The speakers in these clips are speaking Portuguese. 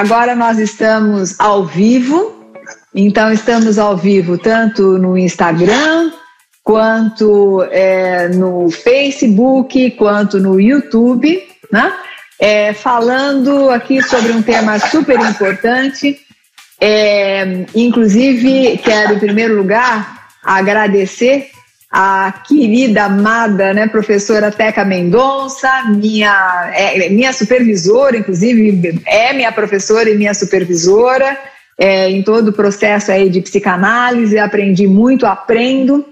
agora nós estamos ao vivo, então estamos ao vivo tanto no Instagram, quanto é, no Facebook, quanto no YouTube, né? É, falando aqui sobre um tema super importante. É, inclusive, quero, em primeiro lugar, agradecer a querida, amada né, professora Teca Mendonça, minha, é, minha supervisora, inclusive é minha professora e minha supervisora é, em todo o processo aí de psicanálise, aprendi muito, aprendo,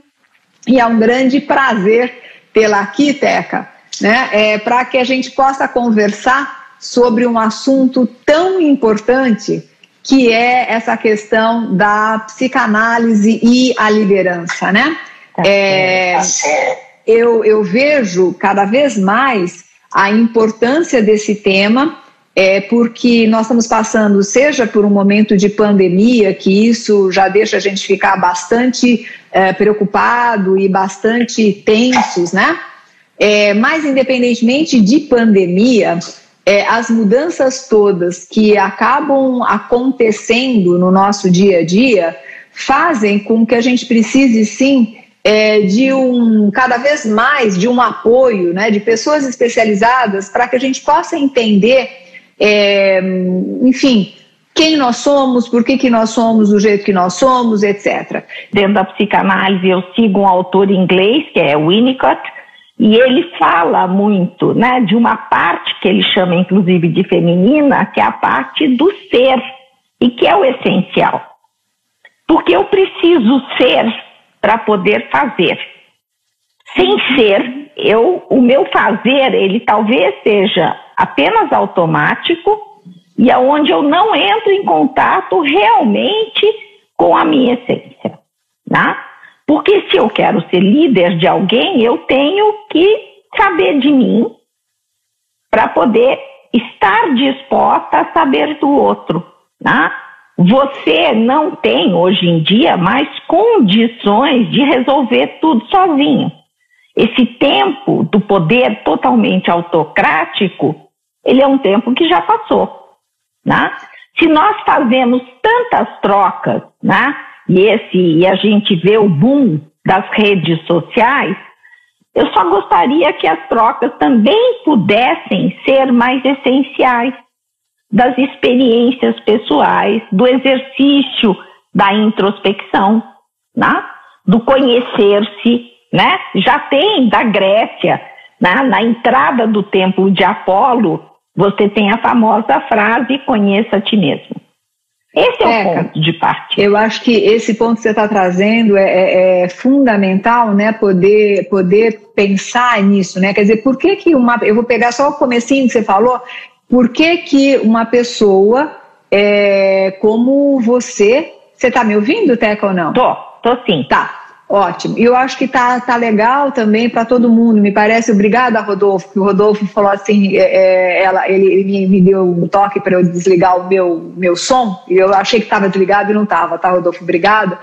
e é um grande prazer tê-la aqui, Teca, né, é, para que a gente possa conversar sobre um assunto tão importante que é essa questão da psicanálise e a liderança, né? Tá é, tá eu, eu vejo cada vez mais a importância desse tema, é, porque nós estamos passando, seja por um momento de pandemia, que isso já deixa a gente ficar bastante é, preocupado e bastante tensos, né? É, mas, independentemente de pandemia, é, as mudanças todas que acabam acontecendo no nosso dia a dia fazem com que a gente precise sim é, de um cada vez mais de um apoio, né, de pessoas especializadas para que a gente possa entender, é, enfim, quem nós somos, por que, que nós somos do jeito que nós somos, etc. Dentro da psicanálise, eu sigo um autor inglês, que é Winnicott, e ele fala muito né, de uma parte que ele chama, inclusive, de feminina, que é a parte do ser, e que é o essencial. Porque eu preciso ser para poder fazer. Sem ser, eu, o meu fazer, ele talvez seja apenas automático e aonde eu não entro em contato realmente com a minha essência, né? Porque se eu quero ser líder de alguém, eu tenho que saber de mim para poder estar disposta a saber do outro, né? Você não tem hoje em dia mais condições de resolver tudo sozinho. Esse tempo do poder totalmente autocrático, ele é um tempo que já passou. Né? Se nós fazemos tantas trocas, né? e, esse, e a gente vê o boom das redes sociais, eu só gostaria que as trocas também pudessem ser mais essenciais das experiências pessoais, do exercício da introspecção, né? do conhecer-se, né? Já tem da Grécia, né? na entrada do templo de Apolo, você tem a famosa frase conheça a ti mesmo. Esse é, é o ponto de partida. Eu acho que esse ponto que você está trazendo é, é, é, fundamental, né? Poder, poder pensar nisso, né? Quer dizer, por que que uma. Eu vou pegar só o comecinho que você falou, por que, que uma pessoa é, como você. Você está me ouvindo, Teca, ou não? Tô, tô sim. Tá. Ótimo. E eu acho que tá, tá legal também para todo mundo. Me parece, obrigada, Rodolfo, que o Rodolfo falou assim, é, é ela, ele, ele, me deu um toque para eu desligar o meu, meu som, e eu achei que estava desligado e não estava, tá, Rodolfo? Obrigada.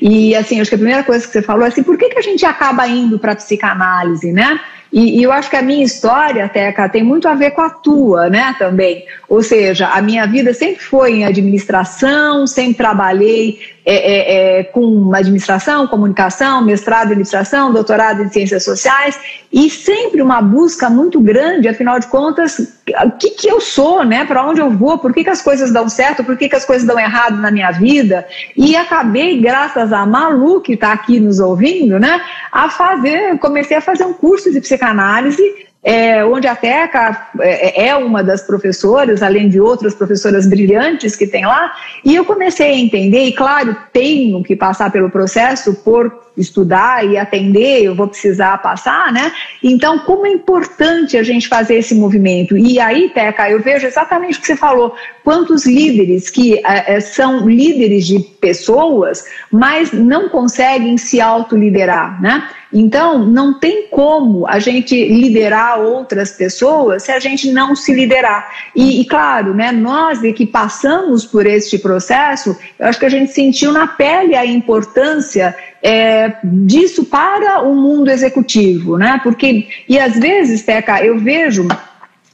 E assim, acho que a primeira coisa que você falou é assim, por que, que a gente acaba indo para psicanálise, né? E, e, eu acho que a minha história, Teca, tem muito a ver com a tua, né, também. Ou seja, a minha vida sempre foi em administração, sempre trabalhei é, é, é, com administração, comunicação, mestrado em administração, doutorado em ciências sociais, e sempre uma busca muito grande, afinal de contas, o que, que eu sou, né, para onde eu vou, por que, que as coisas dão certo, por que, que as coisas dão errado na minha vida. E acabei, graças a Malu, que está aqui nos ouvindo, né, a fazer, comecei a fazer um curso de psicanálise é, onde a Teca é, é uma das professoras, além de outras professoras brilhantes que tem lá, e eu comecei a entender, e claro, tenho que passar pelo processo por estudar e atender, eu vou precisar passar, né? Então, como é importante a gente fazer esse movimento. E aí, Teca, eu vejo exatamente o que você falou, quantos líderes que é, são líderes de pessoas, mas não conseguem se autoliderar, né? Então, não tem como a gente liderar outras pessoas se a gente não se liderar. E, e, claro, né, nós que passamos por este processo, eu acho que a gente sentiu na pele a importância é, disso para o mundo executivo, né? Porque, e às vezes, Teca, eu vejo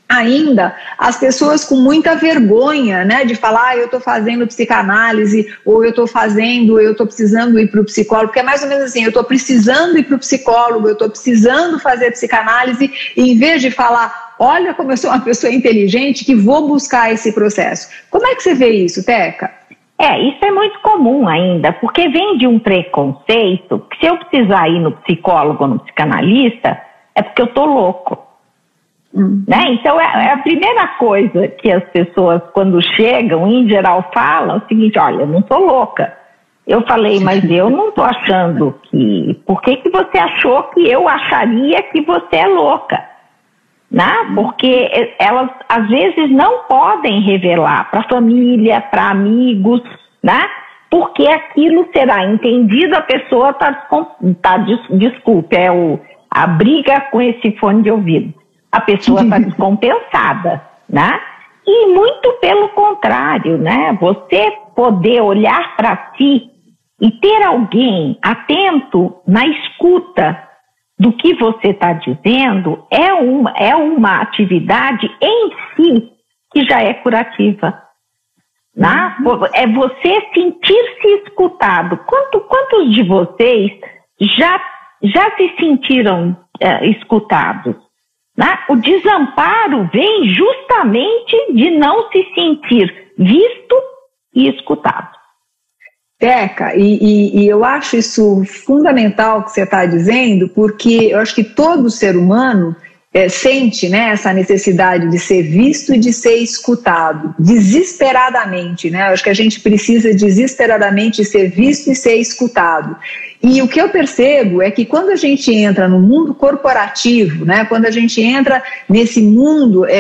ainda as pessoas com muita vergonha, né, de falar, ah, eu estou fazendo psicanálise, ou eu estou fazendo, eu estou precisando ir para o psicólogo, porque é mais ou menos assim, eu estou precisando ir para o psicólogo, eu estou precisando fazer psicanálise, e em vez de falar, olha como eu sou uma pessoa inteligente que vou buscar esse processo. Como é que você vê isso, Teca? É, isso é muito comum ainda, porque vem de um preconceito que se eu precisar ir no psicólogo ou no psicanalista, é porque eu tô louco. Hum. Né? Então, é, é, a primeira coisa que as pessoas, quando chegam, em geral, falam é o seguinte: olha, eu não sou louca. Eu falei, mas eu não estou achando que. Por que, que você achou que eu acharia que você é louca? Né? Porque elas, às vezes, não podem revelar para família, para amigos, né? porque aquilo será entendido, a pessoa está, tá, desculpe, é o, a briga com esse fone de ouvido a pessoa está descompensada, né? E muito pelo contrário, né? Você poder olhar para si e ter alguém atento na escuta do que você está dizendo é uma, é uma atividade em si que já é curativa. Né? Uhum. É você sentir-se escutado. Quanto, quantos de vocês já, já se sentiram é, escutados? Né? O desamparo vem justamente de não se sentir visto e escutado. Teca, e, e, e eu acho isso fundamental que você está dizendo, porque eu acho que todo ser humano é, sente né, essa necessidade de ser visto e de ser escutado, desesperadamente. Né? Eu acho que a gente precisa desesperadamente ser visto e ser escutado. E o que eu percebo é que quando a gente entra no mundo corporativo, né, quando a gente entra nesse mundo é,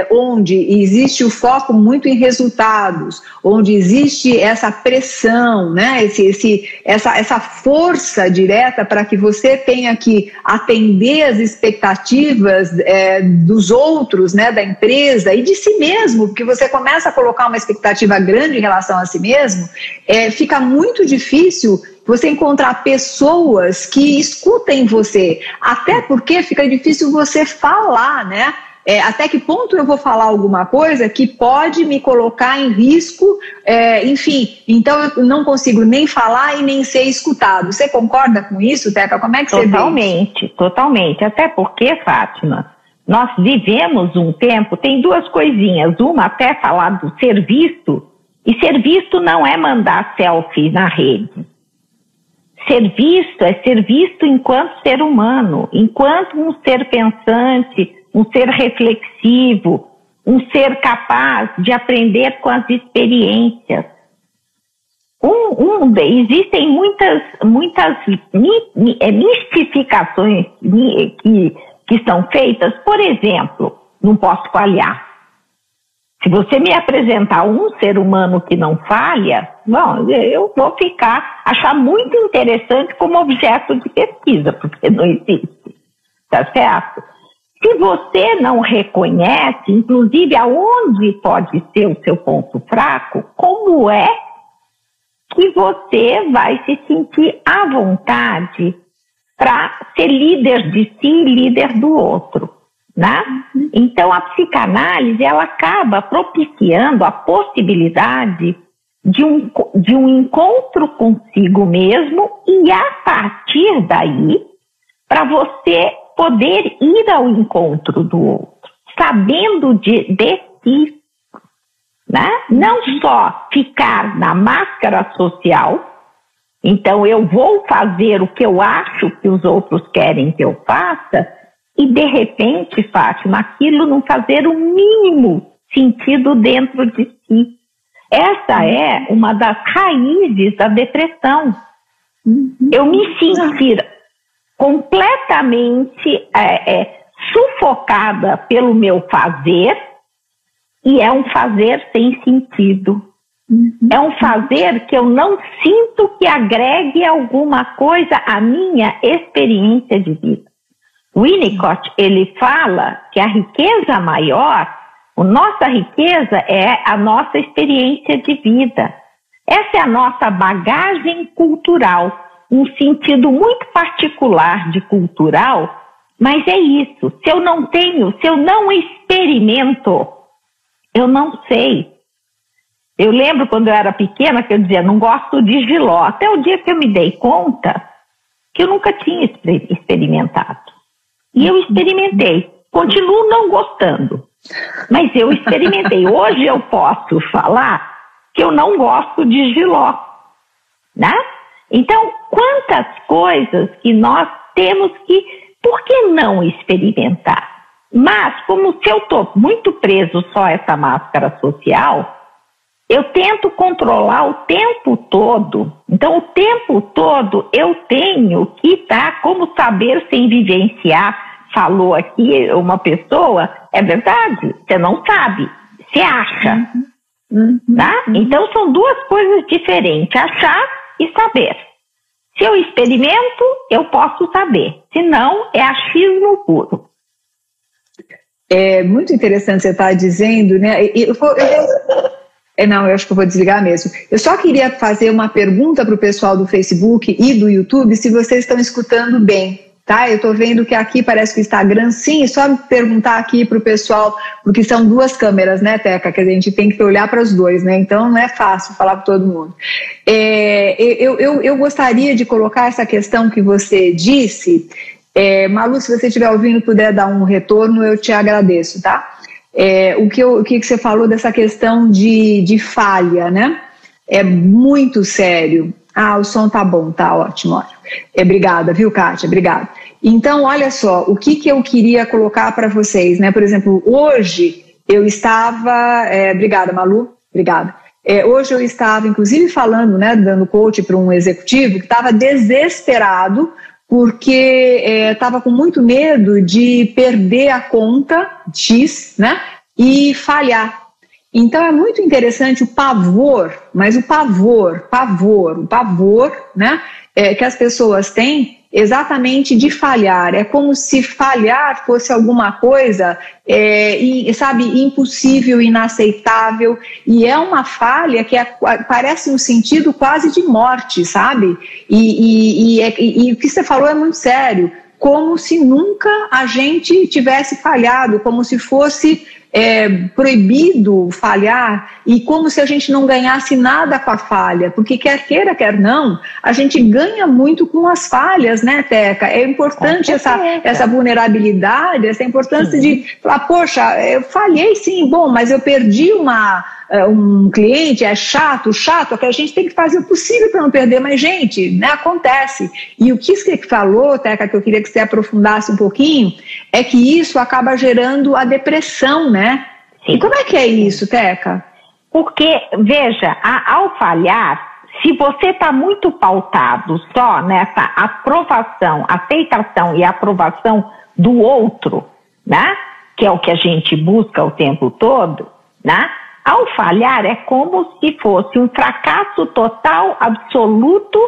é, onde existe o foco muito em resultados, onde existe essa pressão, né, esse, esse, essa, essa força direta para que você tenha que atender as expectativas é, dos outros, né, da empresa e de si mesmo, porque você começa a colocar uma expectativa grande em relação a si mesmo, é, fica muito difícil você encontrar pessoas que escutem você, até porque fica difícil você falar, né? É, até que ponto eu vou falar alguma coisa que pode me colocar em risco, é, enfim, então eu não consigo nem falar e nem ser escutado. Você concorda com isso, Teca? Como é que totalmente, você Totalmente, totalmente. Até porque, Fátima, nós vivemos um tempo, tem duas coisinhas. Uma, até falar do ser visto, e ser visto não é mandar selfie na rede. Ser visto é ser visto enquanto ser humano, enquanto um ser pensante, um ser reflexivo, um ser capaz de aprender com as experiências. Um, um, existem muitas, muitas é, mistificações que, que são feitas, por exemplo, não posso falhar. Se você me apresentar um ser humano que não falha, bom, eu vou ficar, achar muito interessante como objeto de pesquisa, porque não existe. Tá certo? Se você não reconhece, inclusive, aonde pode ser o seu ponto fraco, como é que você vai se sentir à vontade para ser líder de si e líder do outro? Né? Então, a psicanálise ela acaba propiciando a possibilidade de um, de um encontro consigo mesmo e, a partir daí, para você poder ir ao encontro do outro, sabendo de, de si. Né? Não só ficar na máscara social, então eu vou fazer o que eu acho que os outros querem que eu faça, e de repente, Fátima, aquilo não fazer o mínimo sentido dentro de si. Essa é uma das raízes da depressão. Uhum. Eu me sentir completamente é, é, sufocada pelo meu fazer e é um fazer sem sentido. Uhum. É um fazer que eu não sinto que agregue alguma coisa à minha experiência de vida. Winnicott, ele fala que a riqueza maior, a nossa riqueza é a nossa experiência de vida. Essa é a nossa bagagem cultural, um sentido muito particular de cultural, Mas é isso. Se eu não tenho, se eu não experimento, eu não sei. Eu lembro quando eu era pequena que eu dizia, não gosto de giló. Até o dia que eu me dei conta que eu nunca tinha experimentado. E eu experimentei. Continuo não gostando. Mas eu experimentei. Hoje eu posso falar que eu não gosto de giló. Né? Então, quantas coisas que nós temos que, por que não experimentar? Mas, como se eu estou muito preso só a essa máscara social, eu tento controlar o tempo todo. Então, o tempo todo eu tenho que estar tá, como saber sem vivenciar. Falou aqui uma pessoa, é verdade, você não sabe, você acha. Uhum. Tá? Uhum. Então, são duas coisas diferentes, achar e saber. Se eu experimento, eu posso saber. Se não, é achismo puro. É muito interessante você estar dizendo, né? Eu, eu, é, não, eu acho que eu vou desligar mesmo. Eu só queria fazer uma pergunta para o pessoal do Facebook e do YouTube, se vocês estão escutando bem, tá? Eu estou vendo que aqui parece que o Instagram, sim, só perguntar aqui para o pessoal, porque são duas câmeras, né, Teca? Que a gente tem que olhar para os dois, né? Então não é fácil falar para todo mundo. É, eu, eu, eu gostaria de colocar essa questão que você disse. É, Malu, se você estiver ouvindo puder dar um retorno, eu te agradeço, tá? É, o, que eu, o que você falou dessa questão de, de falha, né? É muito sério. Ah, o som tá bom, tá ótimo. É, obrigada, viu, Kátia? Obrigada. Então, olha só, o que, que eu queria colocar para vocês, né? Por exemplo, hoje eu estava. É, obrigada, Malu. Obrigada. É, hoje eu estava, inclusive, falando, né, dando coach para um executivo que estava desesperado porque estava é, com muito medo de perder a conta X, né? E falhar. Então é muito interessante o pavor, mas o pavor, pavor, o pavor, né? É, que as pessoas têm exatamente de falhar. É como se falhar fosse alguma coisa, é, sabe, impossível, inaceitável. E é uma falha que é, parece um sentido quase de morte, sabe? E, e, e, e, e o que você falou é muito sério. Como se nunca a gente tivesse falhado, como se fosse é, proibido falhar e como se a gente não ganhasse nada com a falha, porque quer queira, quer não, a gente ganha muito com as falhas, né, Teca? É importante essa, essa vulnerabilidade, essa importância sim. de falar, poxa, eu falhei sim, bom, mas eu perdi uma um cliente, é chato, chato, é que a gente tem que fazer o possível para não perder, mas, gente, né, acontece. E o que você falou, Teca, que eu queria que você aprofundasse um pouquinho, é que isso acaba gerando a depressão, né? Sim. E como é que é isso, Teca? Porque, veja, a, ao falhar, se você está muito pautado só nessa aprovação, aceitação e aprovação do outro, né? Que é o que a gente busca o tempo todo, né? Ao falhar, é como se fosse um fracasso total, absoluto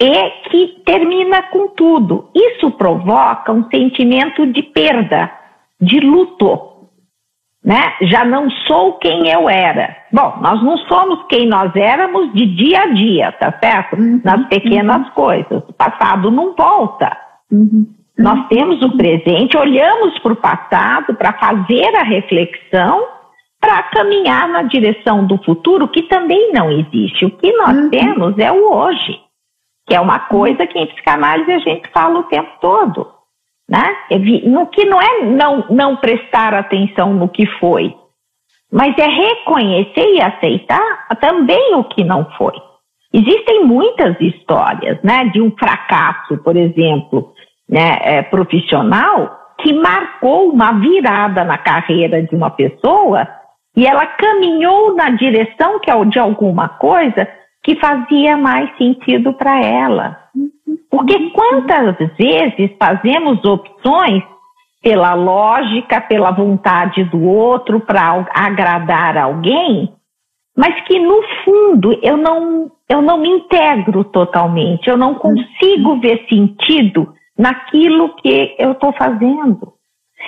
e que termina com tudo. Isso provoca um sentimento de perda, de luto. Né? Já não sou quem eu era. Bom, nós não somos quem nós éramos de dia a dia, tá certo? Uhum, Nas pequenas uhum. coisas. O passado não volta. Uhum, nós temos o presente, olhamos para o passado para fazer a reflexão para caminhar na direção do futuro, que também não existe. O que nós uhum. temos é o hoje, que é uma coisa que em psicanálise a gente fala o tempo todo. Né? No que não é não, não prestar atenção no que foi, mas é reconhecer e aceitar também o que não foi. Existem muitas histórias né, de um fracasso, por exemplo, né, é, profissional, que marcou uma virada na carreira de uma pessoa e ela caminhou na direção que é de alguma coisa que fazia mais sentido para ela. Porque quantas vezes fazemos opções pela lógica, pela vontade do outro, para agradar alguém, mas que no fundo eu não, eu não me integro totalmente, eu não consigo ver sentido naquilo que eu estou fazendo.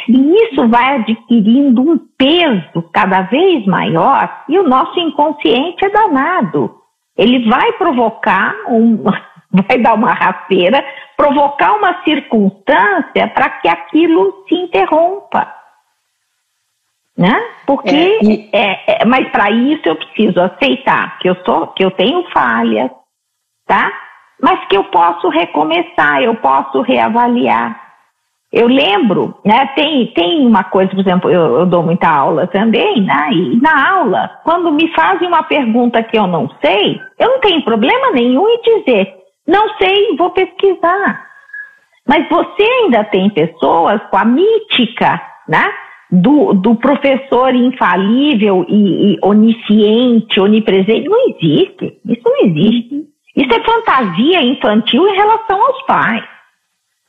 E isso vai adquirindo um peso cada vez maior e o nosso inconsciente é danado. Ele vai provocar um, vai dar uma rasteira, provocar uma circunstância para que aquilo se interrompa. Né? Porque, é, e... é, é, mas para isso eu preciso aceitar que eu sou, que eu tenho falhas, tá? Mas que eu posso recomeçar, eu posso reavaliar. Eu lembro, né, tem, tem uma coisa, por exemplo, eu, eu dou muita aula também, né, e na aula, quando me fazem uma pergunta que eu não sei, eu não tenho problema nenhum em dizer, não sei, vou pesquisar. Mas você ainda tem pessoas com a mítica, né, do, do professor infalível e, e onisciente, onipresente, não existe, isso não existe. Isso é fantasia infantil em relação aos pais.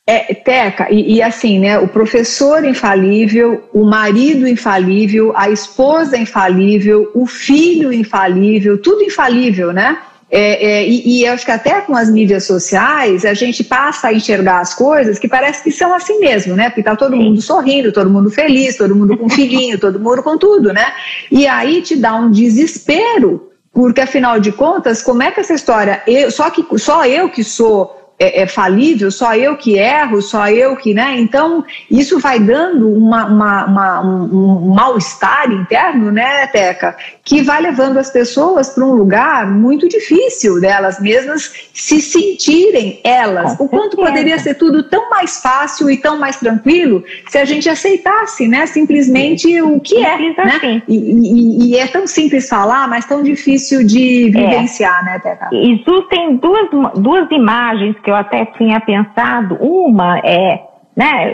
É, Teca, e, e, assim, né? O professor infalível, o marido infalível, a esposa infalível, o filho infalível, tudo infalível, né? É, é, e, e acho que até com as mídias sociais a gente passa a enxergar as coisas que parece que são assim mesmo, né? Porque tá todo mundo sorrindo, todo mundo feliz, todo mundo com filhinho, todo mundo com tudo, né? E aí te dá um desespero, porque afinal de contas, como é que essa história, eu, só que só eu que sou é, é, falível, só eu que erro, só eu que, né? Então, isso vai dando uma, uma, uma um, um mal-estar interno, né, Teca? Que vai levando as pessoas para um lugar muito difícil delas mesmas se sentirem elas. Com o quanto certeza. poderia ser tudo tão mais fácil e tão mais tranquilo se a gente aceitasse, né? Simplesmente o que é, né? Assim. E, e, e, é tão simples falar, mas tão difícil de é. vivenciar, é. né, Teca? Existem duas, duas imagens que eu até tinha pensado. Uma é, né,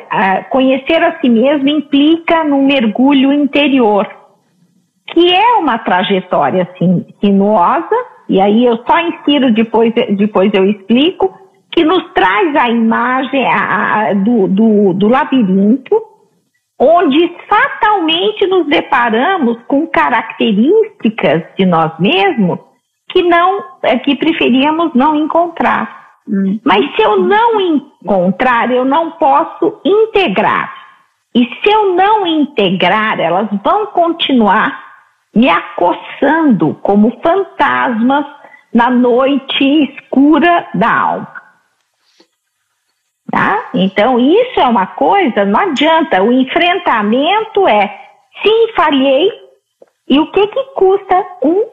conhecer a si mesmo implica num mergulho interior, que é uma trajetória assim, sinuosa, e aí eu só insiro, depois, depois eu explico, que nos traz a imagem a, a, do, do, do labirinto, onde fatalmente nos deparamos com características de nós mesmos que não que preferíamos não encontrar. Hum. Mas se eu não encontrar, eu não posso integrar. E se eu não integrar, elas vão continuar me acossando como fantasmas na noite escura da alma. Tá? Então, isso é uma coisa, não adianta. O enfrentamento é, sim, falhei, e o que, que custa um,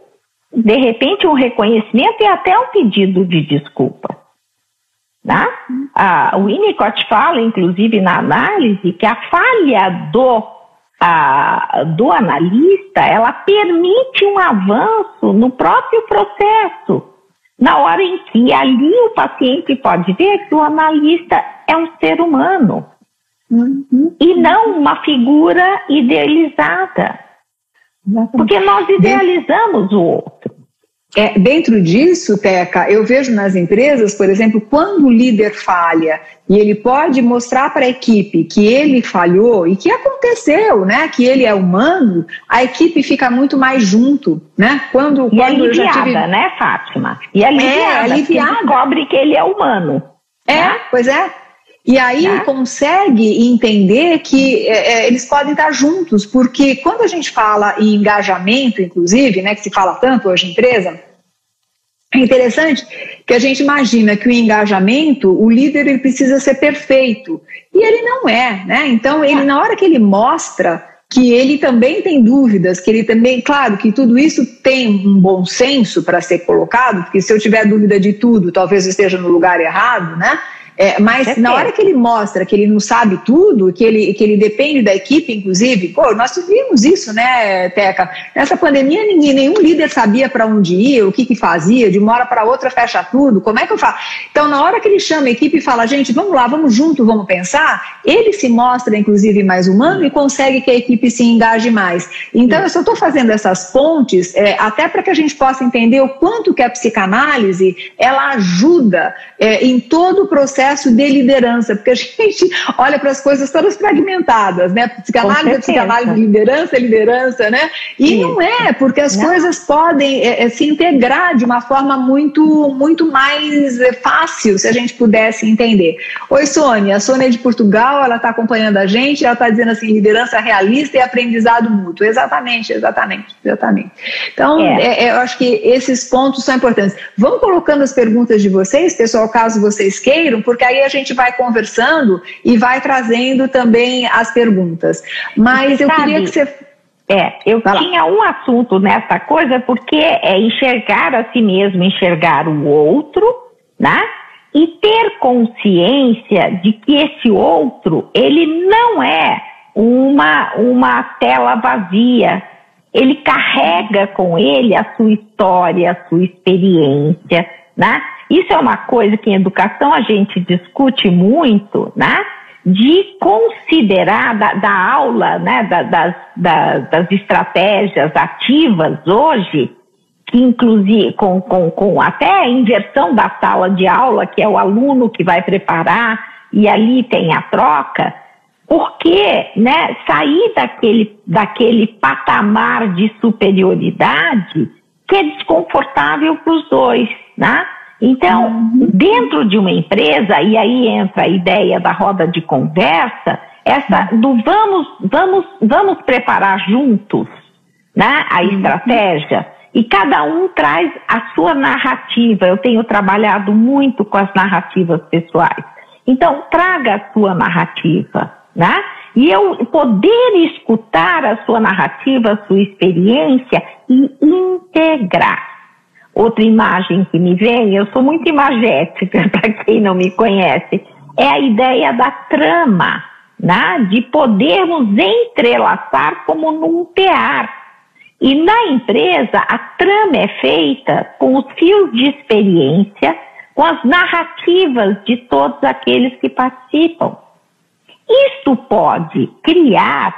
de repente, um reconhecimento e até um pedido de desculpa. Né? Ah, o Winnicott fala, inclusive, na análise, que a falha do, do analista ela permite um avanço no próprio processo, na hora em que ali o paciente pode ver que o analista é um ser humano uhum. e não uma figura idealizada. Porque nós idealizamos o. É, dentro disso, Teca, eu vejo nas empresas, por exemplo, quando o líder falha e ele pode mostrar para a equipe que ele falhou e que aconteceu, né, que ele é humano, a equipe fica muito mais junto, né? Quando, e quando aliviada, tive... né, Fátima? E aliviada, é, aliviada. descobre que ele é humano. É, né? pois é. E aí né? consegue entender que é, é, eles podem estar juntos, porque quando a gente fala em engajamento, inclusive, né, que se fala tanto hoje em empresa, é interessante que a gente imagina que o engajamento, o líder ele precisa ser perfeito, e ele não é, né? Então, ele na hora que ele mostra que ele também tem dúvidas, que ele também, claro, que tudo isso tem um bom senso para ser colocado, porque se eu tiver dúvida de tudo, talvez eu esteja no lugar errado, né? É, mas na hora que ele mostra que ele não sabe tudo, que ele, que ele depende da equipe, inclusive, pô, nós vimos isso, né, Teca? Nessa pandemia, ninguém, nenhum líder sabia para onde ia, o que, que fazia, de uma hora para outra fecha tudo, como é que eu faço? Então, na hora que ele chama a equipe e fala, gente, vamos lá, vamos junto, vamos pensar, ele se mostra, inclusive, mais humano e consegue que a equipe se engaje mais. Então, eu só estou fazendo essas pontes, é, até para que a gente possa entender o quanto que a psicanálise, ela ajuda é, em todo o processo processo de liderança, porque a gente olha para as coisas todas fragmentadas, né? Psicanálise psicanálise, liderança é liderança, né? E Isso. não é, porque as não. coisas podem é, é, se integrar de uma forma muito, muito mais é, fácil, se a gente pudesse entender. Oi, Sônia, a Sônia é de Portugal, ela está acompanhando a gente, ela está dizendo assim, liderança realista e aprendizado mútuo. Exatamente, exatamente, exatamente. Então, é. É, eu acho que esses pontos são importantes. Vão colocando as perguntas de vocês, pessoal, caso vocês queiram, porque aí a gente vai conversando e vai trazendo também as perguntas. Mas eu sabe, queria que você. É, eu vai tinha lá. um assunto nessa coisa, porque é enxergar a si mesmo, enxergar o outro, né? E ter consciência de que esse outro, ele não é uma, uma tela vazia, ele carrega com ele a sua história, a sua experiência, né? Isso é uma coisa que em educação a gente discute muito, né? De considerar da, da aula, né? Da, das, da, das estratégias ativas hoje, que inclusive com, com, com até a inversão da sala de aula, que é o aluno que vai preparar, e ali tem a troca, porque né, sair daquele, daquele patamar de superioridade que é desconfortável para os dois, né? Então, uhum. dentro de uma empresa, e aí entra a ideia da roda de conversa, essa do vamos, vamos, vamos preparar juntos né, a uhum. estratégia, e cada um traz a sua narrativa. Eu tenho trabalhado muito com as narrativas pessoais. Então, traga a sua narrativa né? E eu poder escutar a sua narrativa, a sua experiência e integrar. Outra imagem que me vem, eu sou muito imagética, para quem não me conhece, é a ideia da trama, né? de podermos entrelaçar como num tear. E na empresa, a trama é feita com os fios de experiência, com as narrativas de todos aqueles que participam. Isso pode criar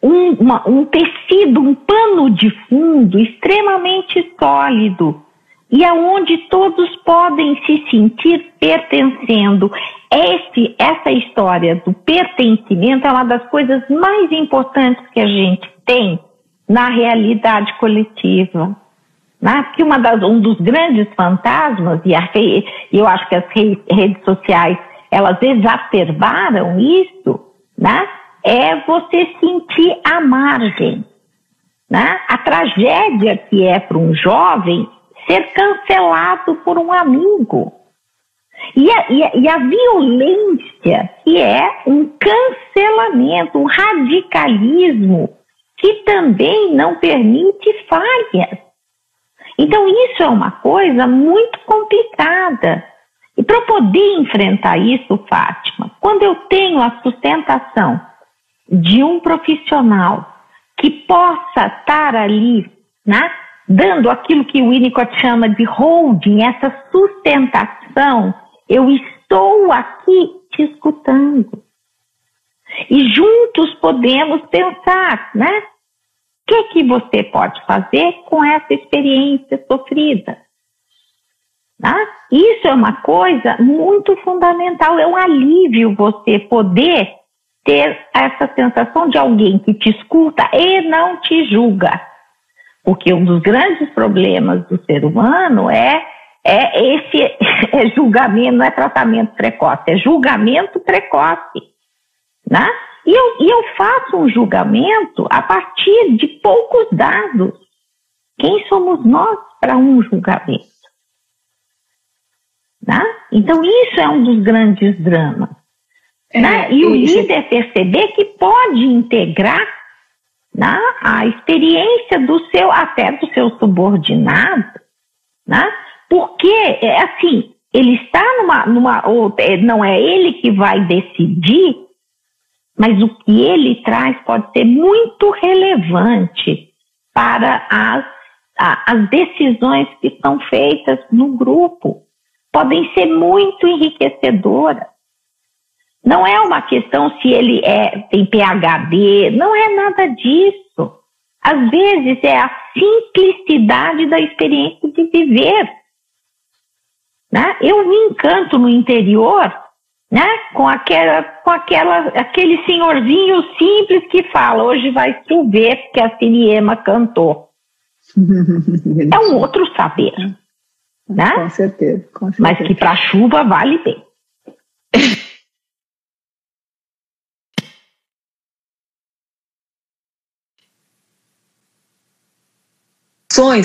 um, uma, um tecido, um pano de fundo extremamente sólido e aonde todos podem se sentir pertencendo. Esse, essa história do pertencimento é uma das coisas mais importantes que a gente tem na realidade coletiva. Né? Porque uma das, um dos grandes fantasmas, e a, eu acho que as redes sociais elas exacerbaram isso, né? É você sentir a margem, né? A tragédia que é para um jovem ser cancelado por um amigo. E a, e, a, e a, violência, que é um cancelamento, um radicalismo, que também não permite falhas. Então, isso é uma coisa muito complicada. E para poder enfrentar isso, Fátima, quando eu tenho a sustentação de um profissional que possa estar ali, né, dando aquilo que o Winnicott chama de holding, essa sustentação, eu estou aqui te escutando. E juntos podemos pensar, né? O que, que você pode fazer com essa experiência sofrida? Tá? Isso é uma coisa muito fundamental, é um alívio você poder ter essa sensação de alguém que te escuta e não te julga. Porque um dos grandes problemas do ser humano é, é esse é julgamento, não é tratamento precoce, é julgamento precoce. Né? E eu, e eu faço um julgamento a partir de poucos dados. Quem somos nós para um julgamento? Tá? Então, isso é um dos grandes dramas. É, né? E o líder perceber que pode integrar né, a experiência do seu, até do seu subordinado, né? porque, é assim, ele está numa, numa ou, é, não é ele que vai decidir, mas o que ele traz pode ser muito relevante para as, as decisões que são feitas no grupo podem ser muito enriquecedoras. Não é uma questão se ele é, tem PhD, não é nada disso. Às vezes é a simplicidade da experiência de viver. Né? Eu me encanto no interior né? Com aquela, com aquela, aquele senhorzinho simples que fala, hoje vai chover porque a Siriema cantou. é um outro saber, né? Com certeza, com certeza. Mas que para chuva vale bem.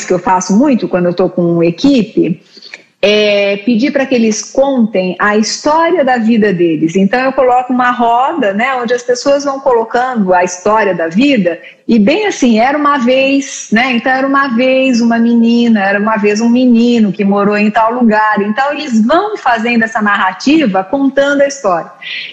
que eu faço muito quando eu estou com equipe é, pedir para que eles contem a história da vida deles. Então eu coloco uma roda, né, onde as pessoas vão colocando a história da vida e bem assim, era uma vez, né? Então era uma vez uma menina, era uma vez um menino que morou em tal lugar. Então eles vão fazendo essa narrativa, contando a história.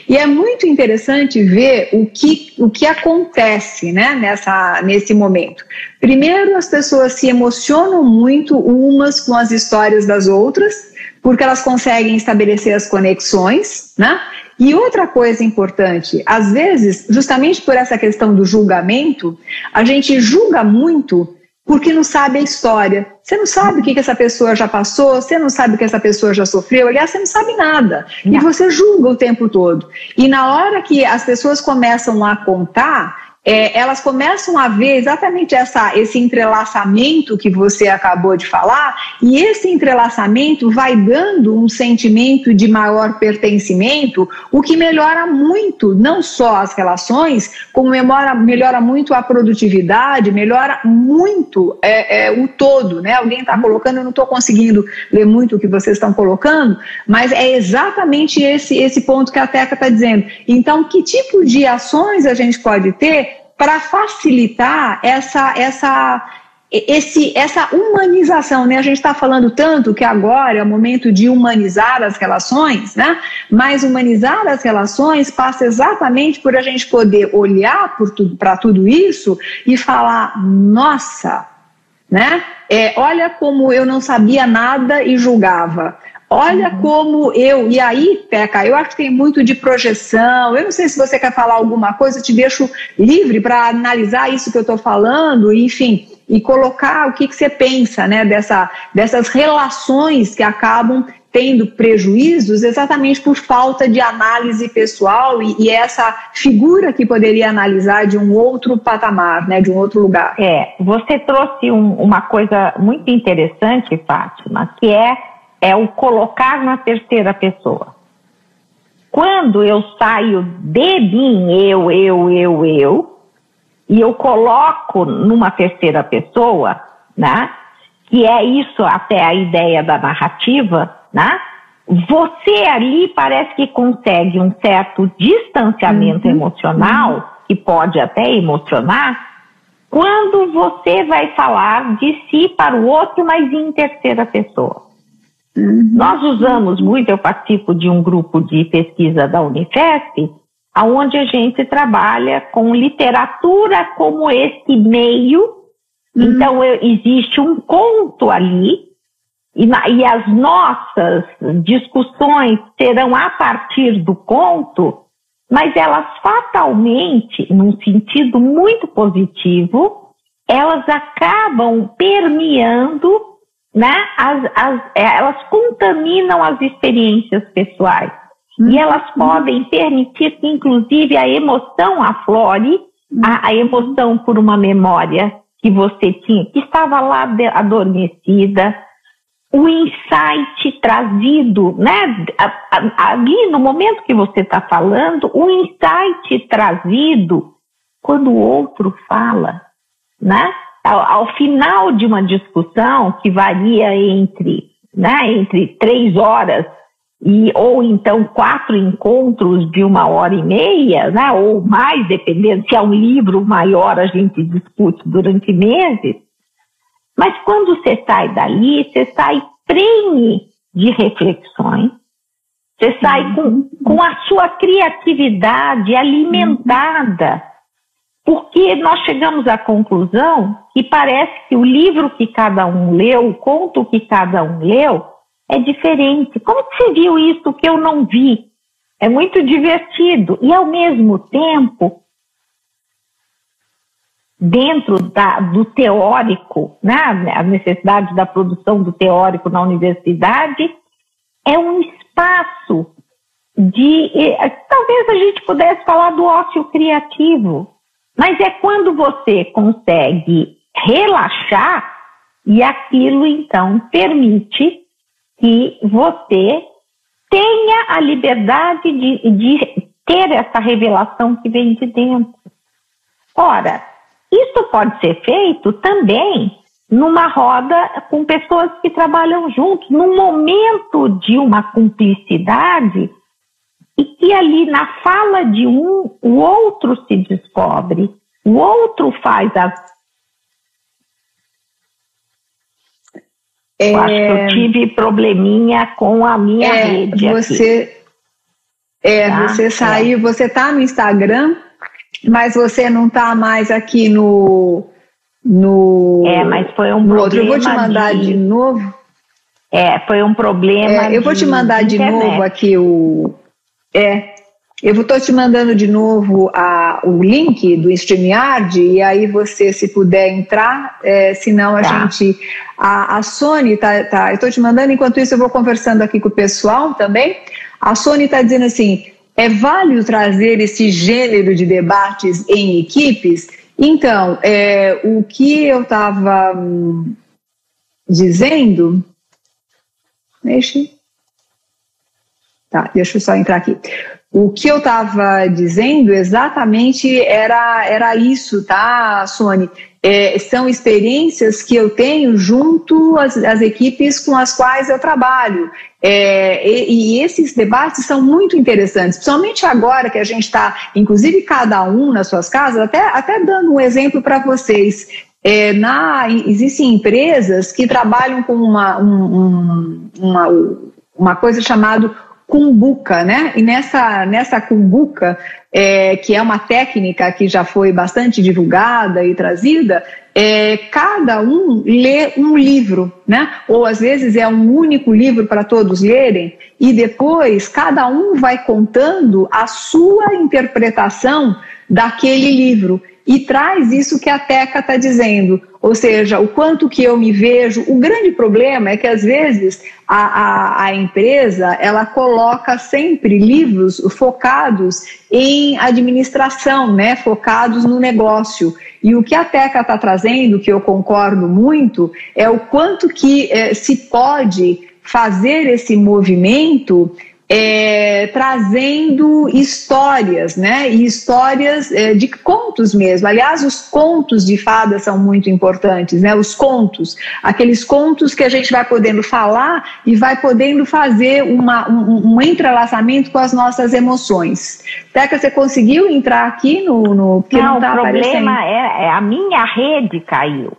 E é muito interessante ver o que, o que acontece, né, nessa nesse momento. Primeiro, as pessoas se emocionam muito umas com as histórias das outras, porque elas conseguem estabelecer as conexões, né? E outra coisa importante, às vezes, justamente por essa questão do julgamento, a gente julga muito porque não sabe a história. Você não sabe o que, que essa pessoa já passou, você não sabe o que essa pessoa já sofreu, aliás, você não sabe nada. E você julga o tempo todo. E na hora que as pessoas começam a contar, é, elas começam a ver exatamente essa, esse entrelaçamento que você acabou de falar, e esse entrelaçamento vai dando um sentimento de maior pertencimento, o que melhora muito, não só as relações, como melhora, melhora muito a produtividade, melhora muito é, é, o todo. Né? Alguém está colocando, eu não estou conseguindo ler muito o que vocês estão colocando, mas é exatamente esse, esse ponto que a Teca está dizendo. Então, que tipo de ações a gente pode ter para facilitar essa, essa, esse, essa humanização, né? A gente está falando tanto que agora é o momento de humanizar as relações, né? Mas humanizar as relações passa exatamente por a gente poder olhar para tudo isso e falar, nossa, né? É, olha como eu não sabia nada e julgava. Olha uhum. como eu. E aí, Peca, eu acho que tem muito de projeção. Eu não sei se você quer falar alguma coisa, eu te deixo livre para analisar isso que eu estou falando, enfim, e colocar o que, que você pensa né, dessa, dessas relações que acabam tendo prejuízos exatamente por falta de análise pessoal e, e, essa figura que poderia analisar de um outro patamar, né, de um outro lugar. É, você trouxe um, uma coisa muito interessante, Fátima, que é é o colocar na terceira pessoa. Quando eu saio de mim, eu, eu, eu, eu, e eu coloco numa terceira pessoa, né? Que é isso até a ideia da narrativa, né? Você ali parece que consegue um certo distanciamento uhum. emocional, uhum. que pode até emocionar, quando você vai falar de si para o outro, mas em terceira pessoa. Uhum. Nós usamos muito, eu participo de um grupo de pesquisa da Unifesp, onde a gente trabalha com literatura como esse meio. Uhum. Então, eu, existe um conto ali, e, e as nossas discussões serão a partir do conto, mas elas fatalmente, num sentido muito positivo, elas acabam permeando né? As, as, é, elas contaminam as experiências pessoais. Uhum. E elas podem permitir que, inclusive, a emoção aflore, uhum. a, a, emoção por uma memória que você tinha, que estava lá de, adormecida, o insight trazido, né? Ali, no momento que você está falando, o insight trazido quando o outro fala, né? Ao, ao final de uma discussão que varia entre, né, entre três horas e ou então quatro encontros de uma hora e meia, né, ou mais, dependendo se é um livro maior, a gente discute durante meses. Mas quando você sai dali, você sai prenhe de reflexões, você sai com, com a sua criatividade alimentada porque nós chegamos à conclusão que parece que o livro que cada um leu, o conto que cada um leu, é diferente. Como que você viu isso que eu não vi? É muito divertido. E ao mesmo tempo, dentro da, do teórico, né, a necessidade da produção do teórico na universidade, é um espaço de. Talvez a gente pudesse falar do ócio criativo, mas é quando você consegue relaxar e aquilo então permite que você tenha a liberdade de, de ter essa revelação que vem de dentro. Ora, isso pode ser feito também numa roda com pessoas que trabalham juntos, num momento de uma cumplicidade e que ali na fala de um, o outro se descobre, o outro faz a. É... Eu acho que eu tive probleminha com a minha é, rede. Você, aqui. É, tá? você saiu, é. você tá no Instagram, mas você não tá mais aqui no. no é, mas foi um problema. Outro. Eu vou te mandar de, de novo. É, foi um problema. É, eu vou te mandar de, de novo aqui o. É, eu estou te mandando de novo a, o link do StreamYard e aí você, se puder entrar, é, senão a tá. gente. A, a Sony tá, tá. Eu estou te mandando, enquanto isso eu vou conversando aqui com o pessoal também. A Sony está dizendo assim: é válido trazer esse gênero de debates em equipes? Então, é, o que eu estava hum, dizendo. Deixa. Tá, deixa eu só entrar aqui. O que eu estava dizendo exatamente era, era isso, tá, Sônia? É, são experiências que eu tenho junto às, às equipes com as quais eu trabalho. É, e, e, esses debates são muito interessantes, principalmente agora que a gente está, inclusive cada um nas suas casas, até, até dando um exemplo para vocês. É, na, existem empresas que trabalham com uma, um, uma, uma coisa chamada cumbuca, né? E nessa, nessa cumbuca, é, que é uma técnica que já foi bastante divulgada e trazida, é, cada um lê um livro, né? Ou às vezes é um único livro para todos lerem, e depois cada um vai contando a sua interpretação daquele livro e traz isso que a Teca está dizendo, ou seja, o quanto que eu me vejo. O grande problema é que às vezes a, a, a empresa ela coloca sempre livros focados em administração, né, focados no negócio. E o que a Teca está trazendo, que eu concordo muito, é o quanto que é, se pode fazer esse movimento é, trazendo histórias, né? E histórias é, de contos mesmo. Aliás, os contos de fadas são muito importantes, né? Os contos, aqueles contos que a gente vai podendo falar e vai podendo fazer uma, um, um entrelaçamento com as nossas emoções. Teca, você conseguiu entrar aqui no. no não, não tá o problema é, é, a minha rede caiu.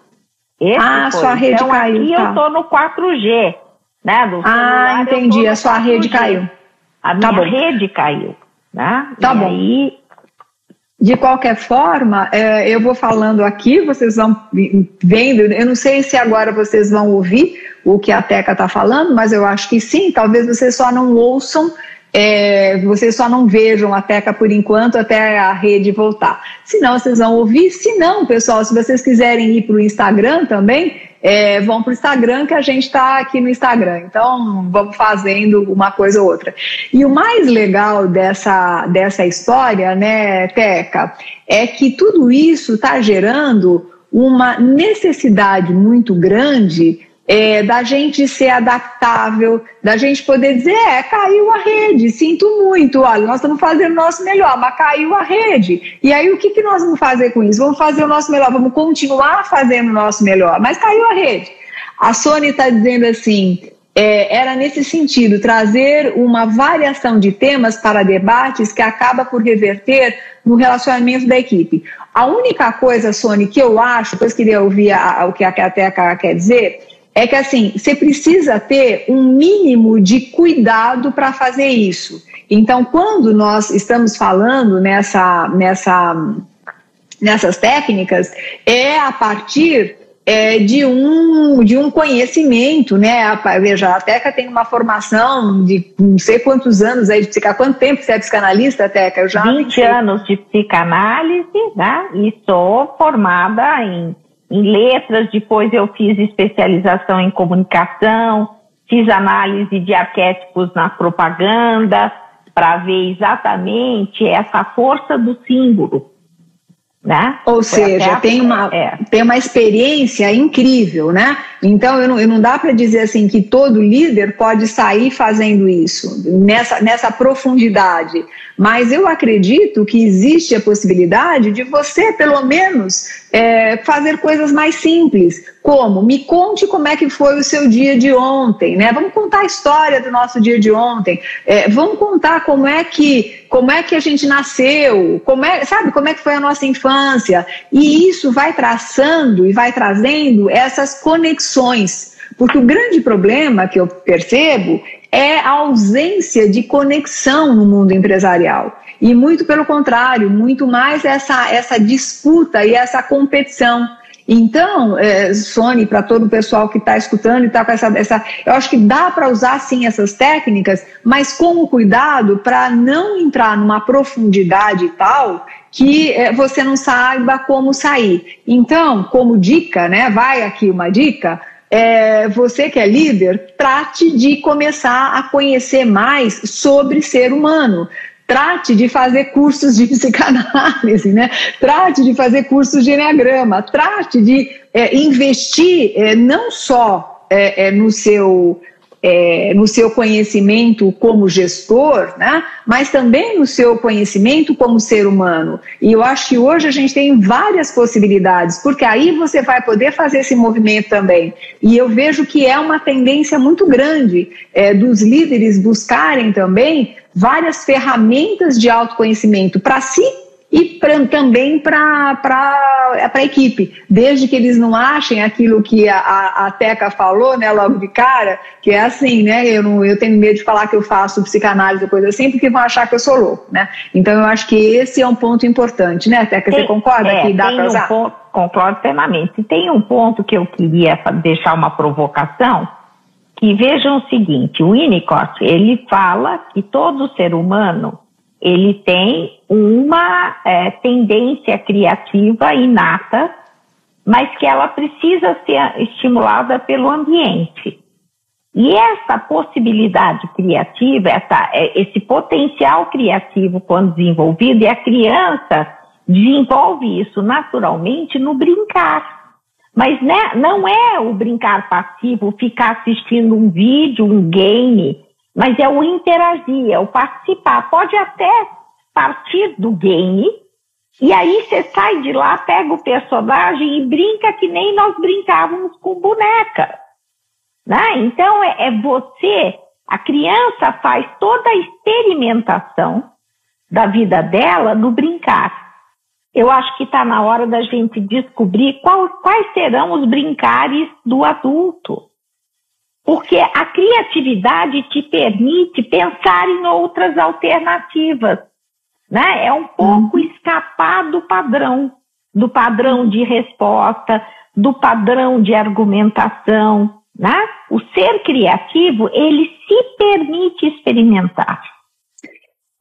Esse ah, foi. sua rede então, caiu. Aqui tá. eu estou no 4G. Né? ah, entendi. A sua 4G. rede caiu. A tá minha rede caiu. Né? Tá e bom. Aí... De qualquer forma, é, eu vou falando aqui, vocês vão vendo. Eu não sei se agora vocês vão ouvir o que a Teca está falando, mas eu acho que sim. Talvez vocês só não ouçam é, vocês só não vejam a Teca por enquanto até a rede voltar. Se não, vocês vão ouvir. Se não, pessoal, se vocês quiserem ir para o Instagram também, é, vão para o Instagram que a gente está aqui no Instagram. Então, vamos fazendo uma coisa ou outra. E o mais legal dessa, dessa história, né, Teca, é que tudo isso está gerando uma necessidade muito grande é, da gente ser adaptável, da gente poder dizer, é, caiu a rede, sinto muito, olha, nós estamos fazendo o nosso melhor, mas caiu a rede. E aí o que, que nós vamos fazer com isso? Vamos fazer o nosso melhor, vamos continuar fazendo o nosso melhor, mas caiu a rede. A Sônia está dizendo assim, é, era nesse sentido, trazer uma variação de temas para debates que acaba por reverter no relacionamento da equipe. A única coisa, Sônia, que eu acho, depois queria ouvir a, a, o que a Teca quer dizer, é que assim, você precisa ter um mínimo de cuidado para fazer isso. Então, quando nós estamos falando nessa, nessa, nessas técnicas, é a partir é, de, um, de um conhecimento, né? A, veja, a Teca tem uma formação de não sei quantos anos aí de psicanálise. Quanto tempo você é psicanalista, Teca? Eu já 20 anos de psicanálise, né? E sou formada em em letras, depois eu fiz especialização em comunicação, fiz análise de arquétipos na propaganda, para ver exatamente essa força do símbolo. Né? Ou Foi seja, tem uma, é. tem uma experiência incrível, né? Então, eu não, eu não dá para dizer assim que todo líder pode sair fazendo isso, nessa, nessa profundidade. Mas eu acredito que existe a possibilidade de você, pelo menos, é, fazer coisas mais simples, como me conte como é que foi o seu dia de ontem, né? Vamos contar a história do nosso dia de ontem, é, vamos contar como é que como é que a gente nasceu, como é, sabe, como é que foi a nossa infância. E isso vai traçando e vai trazendo essas conexões. Porque o grande problema que eu percebo é a ausência de conexão no mundo empresarial. E muito pelo contrário, muito mais essa, essa disputa e essa competição. Então, é, Sony, para todo o pessoal que está escutando e está com essa, essa. Eu acho que dá para usar sim essas técnicas, mas com cuidado para não entrar numa profundidade tal que é, você não saiba como sair. Então, como dica, né? Vai aqui uma dica é, você que é líder, trate de começar a conhecer mais sobre ser humano. Trate de fazer cursos de psicanálise, né? Trate de fazer cursos de enneagrama. Trate de é, investir é, não só é, é, no seu é, no seu conhecimento como gestor, né? mas também no seu conhecimento como ser humano. E eu acho que hoje a gente tem várias possibilidades, porque aí você vai poder fazer esse movimento também. E eu vejo que é uma tendência muito grande é, dos líderes buscarem também várias ferramentas de autoconhecimento para si e pra, também para a equipe, desde que eles não achem aquilo que a, a, a, Teca falou, né, logo de cara, que é assim, né, eu, não, eu tenho medo de falar que eu faço psicanálise ou coisa assim, porque vão achar que eu sou louco, né, então eu acho que esse é um ponto importante, né, Teca, você concorda é, que dá para usar? Um ponto, concordo plenamente, tem um ponto que eu queria deixar uma provocação, que vejam o seguinte, o Winnicott, ele fala que todo ser humano ele tem uma é, tendência criativa inata, mas que ela precisa ser estimulada pelo ambiente. E essa possibilidade criativa, essa, é, esse potencial criativo quando desenvolvido, e a criança desenvolve isso naturalmente no brincar. Mas né, não é o brincar passivo, ficar assistindo um vídeo, um game, mas é o interagir, é o participar. Pode até partir do game, e aí você sai de lá, pega o personagem e brinca que nem nós brincávamos com boneca. Né? Então é, é você, a criança faz toda a experimentação da vida dela no brincar. Eu acho que está na hora da gente descobrir qual, quais serão os brincares do adulto. Porque a criatividade te permite pensar em outras alternativas. Né? É um pouco uhum. escapar do padrão, do padrão de resposta, do padrão de argumentação. Né? O ser criativo, ele se permite experimentar.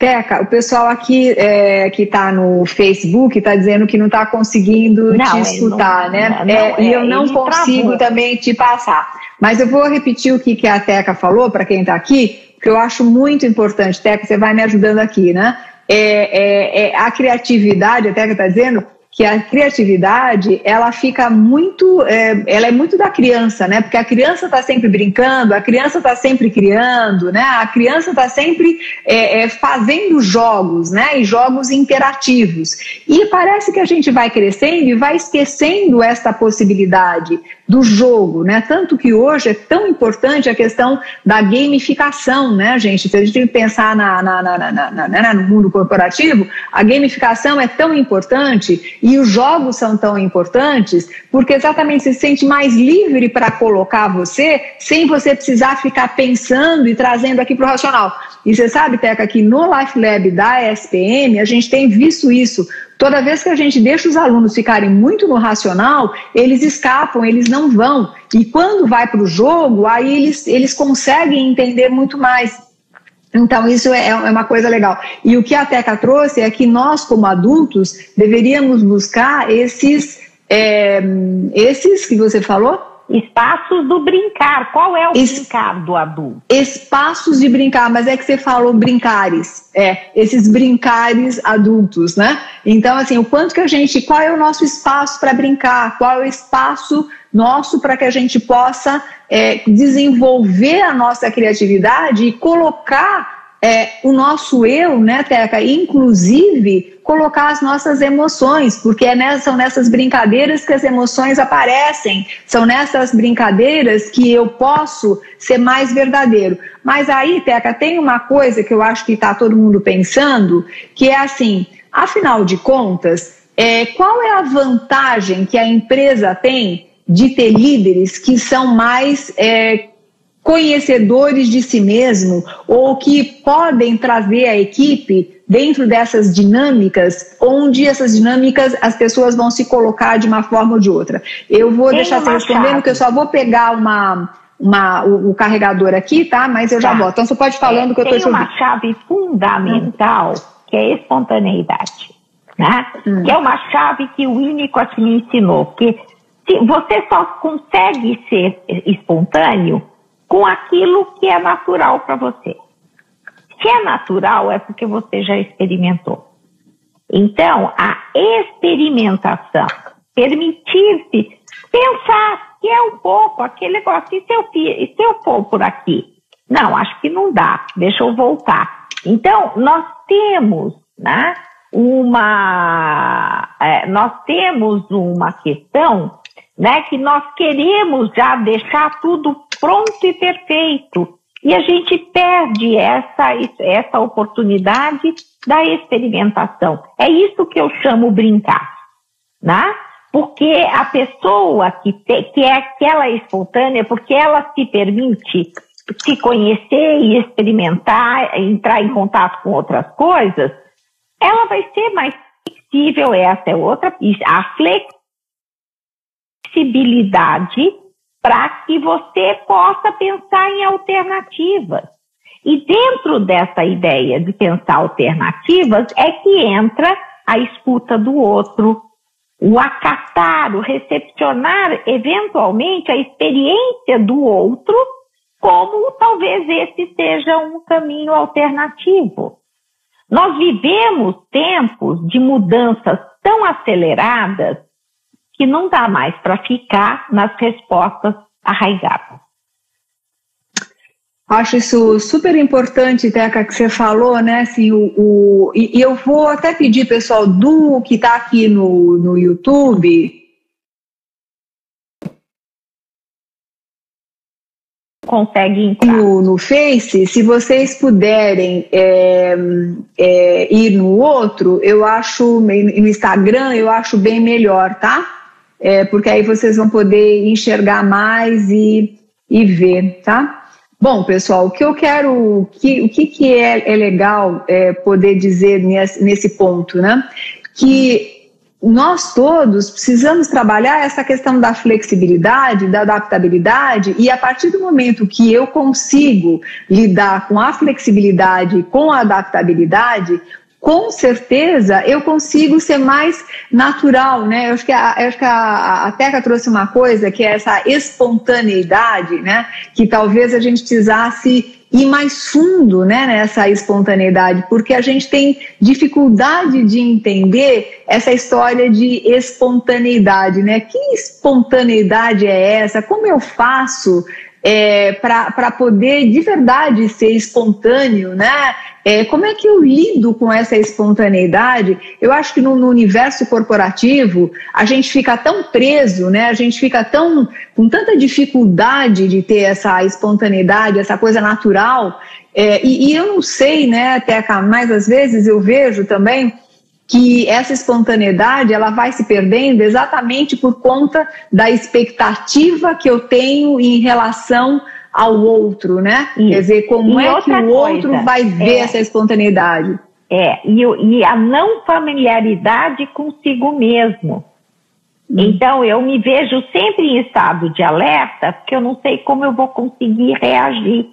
Teca, o pessoal aqui é, que está no Facebook está dizendo que não está conseguindo não, te escutar, não, né? Não, é, e eu é, não consigo travou. também te passar. Mas eu vou repetir o que, que a Teca falou para quem está aqui, que eu acho muito importante. Teca, você vai me ajudando aqui, né? É, é, é a criatividade, a Teca está dizendo, que a criatividade ela fica muito, é, ela é muito da criança, né? Porque a criança está sempre brincando, a criança está sempre criando, né? A criança está sempre é, é, fazendo jogos, né? E jogos interativos. E parece que a gente vai crescendo e vai esquecendo esta possibilidade do jogo, né? Tanto que hoje é tão importante a questão da gamificação, né, gente? Se a gente pensar na, na, na, na, né, no mundo corporativo, a gamificação é tão importante e os jogos são tão importantes porque exatamente se sente mais livre para colocar você sem você precisar ficar pensando e trazendo aqui para o racional. E você sabe, Teca, que no Life Lab da ESPM a gente tem visto isso. Toda vez que a gente deixa os alunos ficarem muito no racional, eles escapam, eles não vão. E quando vai para o jogo, aí eles, eles conseguem entender muito mais. Então, isso é, é uma coisa legal. E o que a Teca trouxe é que nós, como adultos, deveríamos buscar esses, é, esses que você falou, Espaços do brincar. Qual é o es... brincar do adulto? Espaços de brincar, mas é que você falou brincares. É, esses brincares adultos, né? Então, assim, o quanto que a gente. Qual é o nosso espaço para brincar? Qual é o espaço nosso para que a gente possa é, desenvolver a nossa criatividade e colocar é, o nosso eu, né, Teca, inclusive colocar as nossas emoções, porque é nessa, são nessas brincadeiras que as emoções aparecem, são nessas brincadeiras que eu posso ser mais verdadeiro. Mas aí, Teca, tem uma coisa que eu acho que está todo mundo pensando, que é assim, afinal de contas, é, qual é a vantagem que a empresa tem de ter líderes que são mais é, conhecedores de si mesmo ou que podem trazer a equipe dentro dessas dinâmicas, onde essas dinâmicas as pessoas vão se colocar de uma forma ou de outra. Eu vou deixar você respondendo, porque eu só vou pegar uma, uma, o, o, carregador aqui, tá? Mas eu já tá. volto. Então você pode falando é, que eu estou te ouvindo. Tem uma chave fundamental que é espontaneidade, né? Hum. Que é uma chave que o Winnicott me ensinou, que você só consegue ser espontâneo com aquilo que é natural para você. Se é natural, é porque você já experimentou. Então, a experimentação, permitir-se pensar que é um pouco aquele negócio, e se eu, e se eu for por aqui? Não, acho que não dá, deixa eu voltar. Então, nós temos, né, uma, é, nós temos uma questão, né, que nós queremos já deixar tudo pronto e perfeito. E a gente perde essa, essa oportunidade da experimentação. É isso que eu chamo brincar, né? Porque a pessoa que, te, que é aquela espontânea, porque ela se permite se conhecer e experimentar, entrar em contato com outras coisas, ela vai ser mais flexível, essa é outra. A flexibilidade para que você possa pensar em alternativas. E dentro dessa ideia de pensar alternativas é que entra a escuta do outro, o acatar, o recepcionar eventualmente a experiência do outro, como talvez esse seja um caminho alternativo. Nós vivemos tempos de mudanças tão aceleradas que não dá mais para ficar nas respostas arraigadas. Acho isso super importante, Teca, que você falou, né? Assim, o, o e, eu vou até pedir, pessoal, do que está aqui no, no YouTube. Consegue entrar. No, no Face, se vocês puderem é, é, ir no outro, eu acho, no Instagram, eu acho bem melhor, tá? É, porque aí vocês vão poder enxergar mais e, e ver, tá? Bom, pessoal, o que eu quero, que, o que, que é, é legal é, poder dizer nesse, nesse ponto, né? Que nós todos precisamos trabalhar essa questão da flexibilidade, da adaptabilidade, e a partir do momento que eu consigo lidar com a flexibilidade, com a adaptabilidade, com certeza eu consigo ser mais natural, né? Eu acho que a, acho que a, a Teca trouxe uma coisa que é essa espontaneidade, né? Que talvez a gente precisasse ir mais fundo né, nessa espontaneidade, porque a gente tem dificuldade de entender essa história de espontaneidade, né? Que espontaneidade é essa? Como eu faço é, para poder de verdade ser espontâneo, né? É, como é que eu lido com essa espontaneidade? Eu acho que no, no, universo corporativo a gente fica tão preso, né? A gente fica tão com tanta dificuldade de ter essa espontaneidade, essa coisa natural. É, e, e, eu não sei, né, Teca, mas às vezes eu vejo também que essa espontaneidade ela vai se perdendo exatamente por conta da expectativa que eu tenho em relação ao outro, né? Isso. Quer dizer, como e é que o outro coisa, vai ver é, essa espontaneidade? É, e, e a não familiaridade consigo mesmo. Hum. Então, eu me vejo sempre em estado de alerta, porque eu não sei como eu vou conseguir reagir.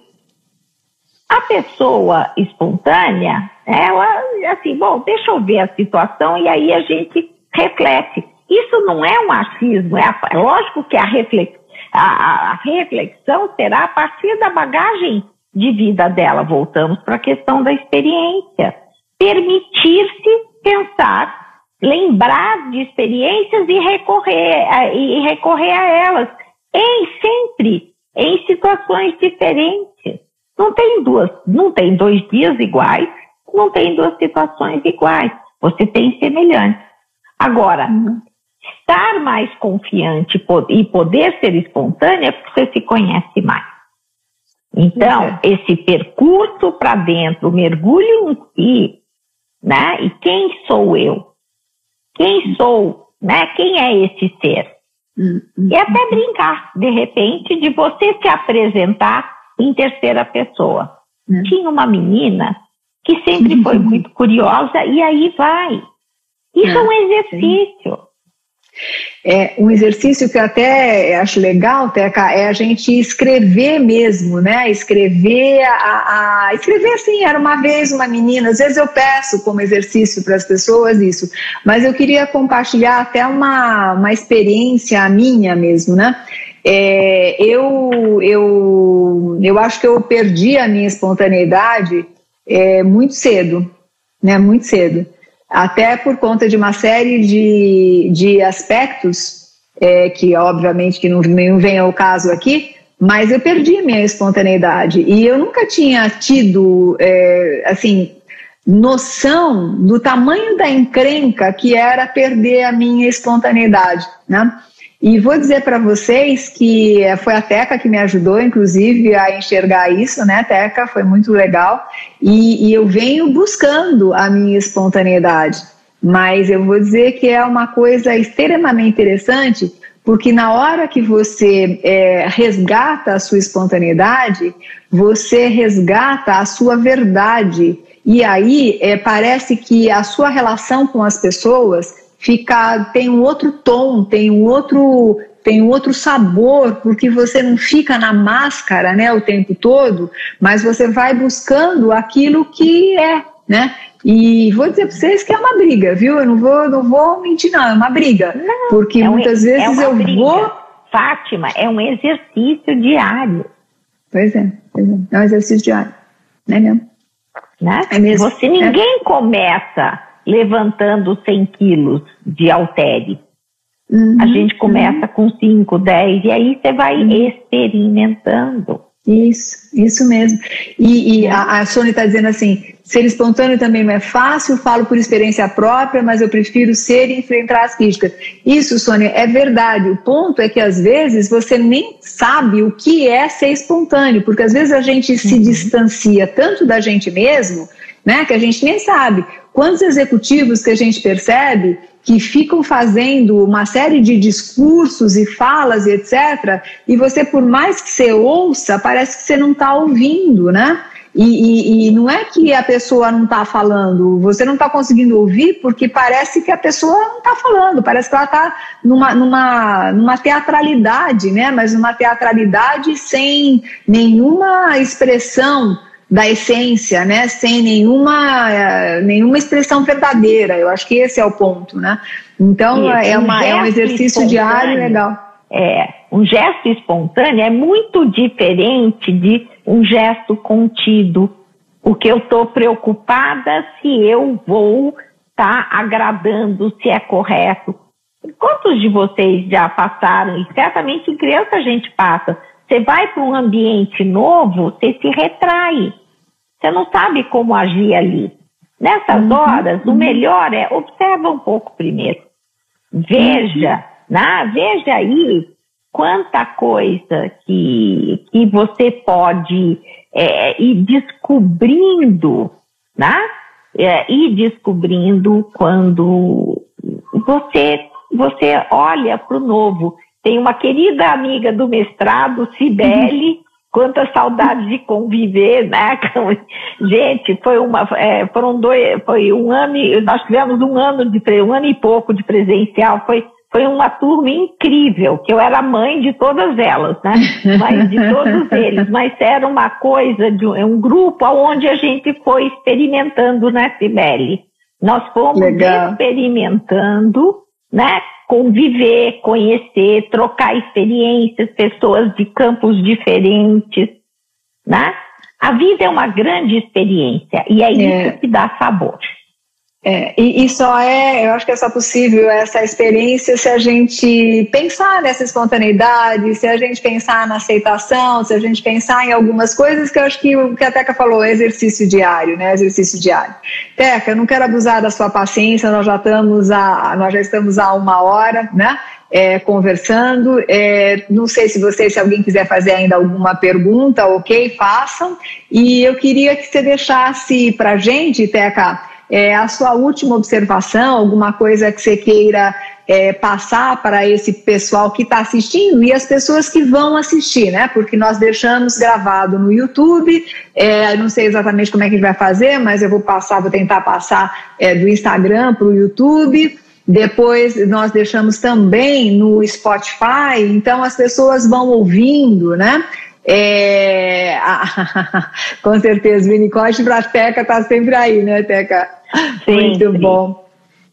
A pessoa espontânea, ela, assim, bom, deixa eu ver a situação e aí a gente reflete. Isso não é um achismo, é, a, é lógico que a reflexão A, a reflexão será a partir da bagagem de vida dela. Voltamos para a questão da experiência. Permitir-se pensar, lembrar de experiências e recorrer, a, e recorrer a elas, em sempre em situações diferentes. Não tem duas, não tem dois dias iguais, não tem duas situações iguais. Você tem semelhantes. Agora, uhum. Estar mais confiante e poder ser espontânea é porque você se conhece mais. Então, uhum. esse percurso para dentro, mergulho em si, né? E quem sou eu? Quem sou? Né? Quem é esse ser? Uhum. E até brincar, de repente, de você se apresentar em terceira pessoa. Uhum. Tinha uma menina que sempre foi muito curiosa e aí vai. Isso é um exercício. É, um exercício que eu até acho legal, Teca, é a gente escrever mesmo, né? Escrever, a, a, escrever assim, era uma vez uma menina, às vezes eu peço como exercício para as pessoas isso, mas eu queria compartilhar até uma, uma experiência minha mesmo, né? É, eu, eu, eu acho que eu perdi a minha espontaneidade é, muito cedo, né? Muito cedo até por conta de uma série de, de aspectos, é, que obviamente que não, vem ao caso aqui, mas eu perdi minha espontaneidade e eu nunca tinha tido, é, assim, noção do tamanho da encrenca que era perder a minha espontaneidade, né? E vou dizer para vocês que foi a Teca que me ajudou, inclusive, a enxergar isso, né, Teca? Foi muito legal. E, e eu venho buscando a minha espontaneidade. Mas eu vou dizer que é uma coisa extremamente interessante, porque na hora que você é, resgata a sua espontaneidade, você resgata a sua verdade. E aí é, parece que a sua relação com as pessoas fica tem um outro tom, tem um outro tem um outro sabor, porque você não fica na máscara, né, o tempo todo, mas você vai buscando aquilo que é, né? E vou dizer para vocês que é uma briga, viu? Eu não vou, não vou mentir não, é uma briga, não, porque é um, muitas é vezes é eu briga. vou Fátima, é um exercício diário. Pois é, pois é, é um exercício diário, né mesmo? Né? É mesmo. Você ninguém é. começa levantando 100 quilos de haltere. Uhum, a gente começa com 5, 10 e aí você vai uhum. experimentando. Isso, isso mesmo. E, e a, a Sônia está dizendo assim: ser espontâneo também não é fácil, falo por experiência própria, mas eu prefiro ser e enfrentar as críticas. Isso, Sônia, é verdade. O ponto é que às vezes você nem sabe o que é ser espontâneo, porque às vezes a gente se uhum. distancia tanto da gente mesmo, né, que a gente nem sabe. Quantos executivos que a gente percebe que ficam fazendo uma série de discursos e falas e etc. E você, por mais que você ouça, parece que você não está ouvindo, né? E, e, e, não é que a pessoa não está falando, você não está conseguindo ouvir porque parece que a pessoa não está falando, parece que ela está numa, numa, numa teatralidade, né? Mas numa teatralidade sem nenhuma expressão da essência, né, sem nenhuma, nenhuma expressão verdadeira. Eu acho que esse é o ponto, né? Então é, um é um exercício diário legal. É, um gesto espontâneo é muito diferente de um gesto contido, porque eu estou preocupada se eu vou estar tá agradando, se é correto. Quantos de vocês já passaram, e certamente em criança a gente passa, você vai para um ambiente novo, você se retrai. Você não sabe como agir ali. Nessas uhum, horas, uhum. o melhor é observa um pouco primeiro. Veja, uhum. né? veja aí quanta coisa que, que você pode é, ir descobrindo, né? É, ir descobrindo quando você, você olha para o novo. Tem uma querida amiga do mestrado, Cibele, uhum. Quanta saudade de conviver, né? Gente, foi uma, é, foram dois, foi um ano, nós tivemos um ano de, um ano e pouco de presencial, foi, foi uma turma incrível, que eu era mãe de todas elas, né? Mas de todos eles, mas era uma coisa de um, um grupo onde a gente foi experimentando, né, Sibeli? Nós fomos Legal. experimentando né? Conviver, conhecer, trocar experiências, pessoas de campos diferentes, né? A vida é uma grande experiência e é, é. isso que dá sabor. É, e, e, só é, eu acho que é só possível essa experiência se a gente pensar nessa espontaneidade, se a gente pensar na aceitação, se a gente pensar em algumas coisas que eu acho que o que a Teca falou, exercício diário, né? Exercício diário. Teca, eu não quero abusar da sua paciência, nós já estamos a, nós já estamos há uma hora, né? É, conversando. É, não sei se você, se alguém quiser fazer ainda alguma pergunta, ok, façam. E eu queria que você deixasse para gente, Teca é, a sua última observação, alguma coisa que você queira é, passar para esse pessoal que está assistindo e as pessoas que vão assistir, né? Porque nós deixamos gravado no YouTube, é, não sei exatamente como é que a gente vai fazer, mas eu vou passar, vou tentar passar é, do Instagram para o YouTube. Depois nós deixamos também no Spotify, então as pessoas vão ouvindo, né? É, com certeza, o Winnicott para a Teca está sempre aí, né, Teca? Muito bom.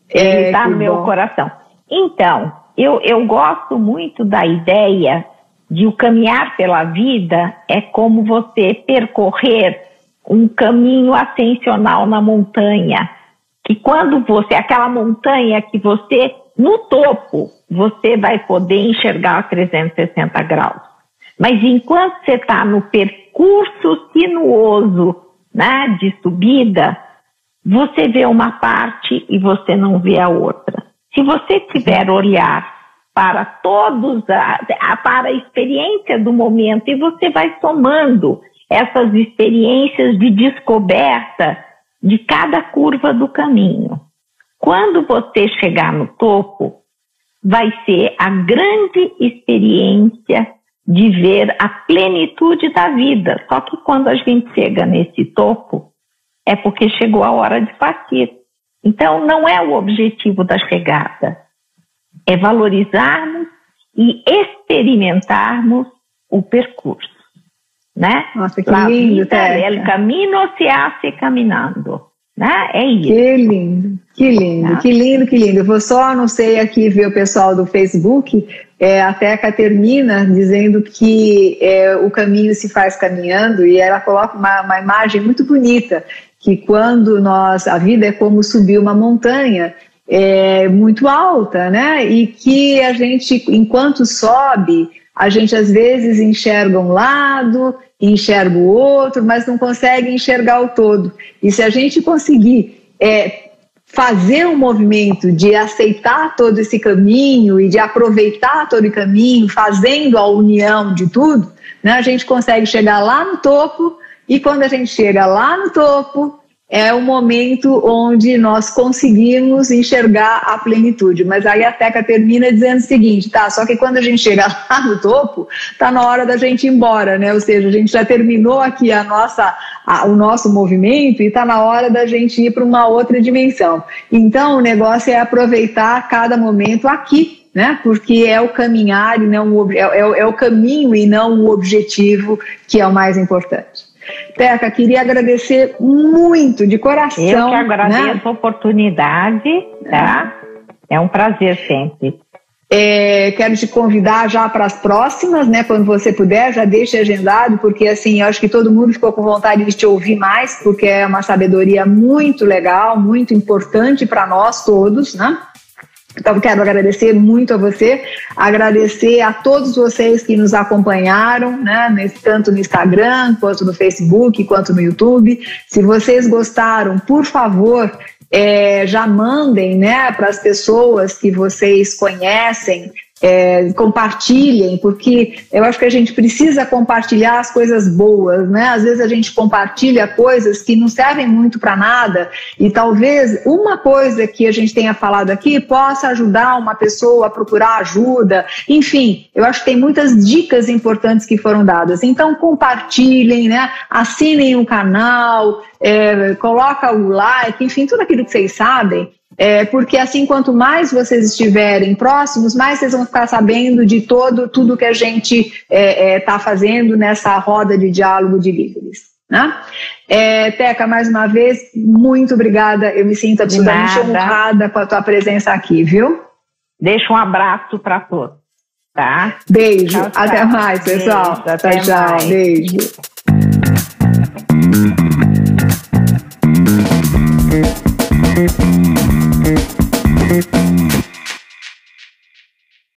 Ele está é, no meu bom. coração. Então, eu, eu gosto muito da ideia de o caminhar pela vida é como você percorrer um caminho ascensional na montanha. Que quando você, aquela montanha que você, no topo, você vai poder enxergar 360 graus. Mas enquanto você está no percurso sinuoso né, de subida, você vê uma parte e você não vê a outra. Se você tiver olhar para todos, a, para a experiência do momento, e você vai somando essas experiências de descoberta de cada curva do caminho. Quando você chegar no topo, vai ser a grande experiência de ver a plenitude da vida. Só que quando a gente chega nesse topo, é porque chegou a hora de partir. Então, não é o objetivo da chegada, é valorizarmos e experimentarmos o percurso. Né? Nossa, que La lindo, vida é el camino se hace caminando. Né? É isso. Que lindo, que lindo, tá? que lindo, que lindo. Eu vou só, não sei aqui ver o pessoal do Facebook, é, a Teca termina dizendo que é, o caminho se faz caminhando e ela coloca uma, uma imagem muito bonita, que quando nós, a vida é como subir uma montanha é, muito alta, né? E que a gente, enquanto sobe, a gente às vezes enxerga um lado, enxerga o outro, mas não consegue enxergar o todo. E se a gente conseguir é, fazer um movimento de aceitar todo esse caminho e de aproveitar todo o caminho, fazendo a união de tudo, né, a gente consegue chegar lá no topo. E quando a gente chega lá no topo, é o momento onde nós conseguimos enxergar a plenitude. Mas aí a Teca termina dizendo o seguinte, tá? Só que quando a gente chega lá no topo, tá na hora da gente ir embora, né? Ou seja, a gente já terminou aqui a nossa, a, o nosso movimento e tá na hora da gente ir para uma outra dimensão. Então o negócio é aproveitar cada momento aqui né? Porque é o caminhar e não o, é, é, é o caminho e não o objetivo que é o mais importante. Teca, queria agradecer muito, de coração. Eu que agradeço né? a oportunidade, tá? É um prazer sempre. É, quero te convidar já para as próximas, né? Quando você puder, já deixe agendado, porque assim, eu acho que todo mundo ficou com vontade de te ouvir mais, porque é uma sabedoria muito legal, muito importante para nós todos, né? Então, quero agradecer muito a você, agradecer a todos vocês que nos acompanharam, né, tanto no Instagram, quanto no Facebook, quanto no YouTube. Se vocês gostaram, por favor, é, já mandem né, para as pessoas que vocês conhecem é, compartilhem, porque eu acho que a gente precisa compartilhar as coisas boas, né? Às vezes a gente compartilha coisas que não servem muito para nada e talvez uma coisa que a gente tenha falado aqui possa ajudar uma pessoa a procurar ajuda. Enfim, eu acho que tem muitas dicas importantes que foram dadas. Então compartilhem, né? Assinem o canal, é, coloca o like, enfim, tudo aquilo que vocês sabem é, porque assim, quanto mais vocês estiverem próximos, mais vocês vão ficar sabendo de todo tudo que a gente está é, é, tá fazendo nessa roda de diálogo de líderes. Né? É, Teca, mais uma vez, muito obrigada. Eu me sinto absolutamente honrada com a tua presença aqui, viu? Deixa um abraço para todos. Tá? Beijo. Tchau, tchau. Até mais, pessoal. Beijo, até tchau. Mais. Beijo. Beijo.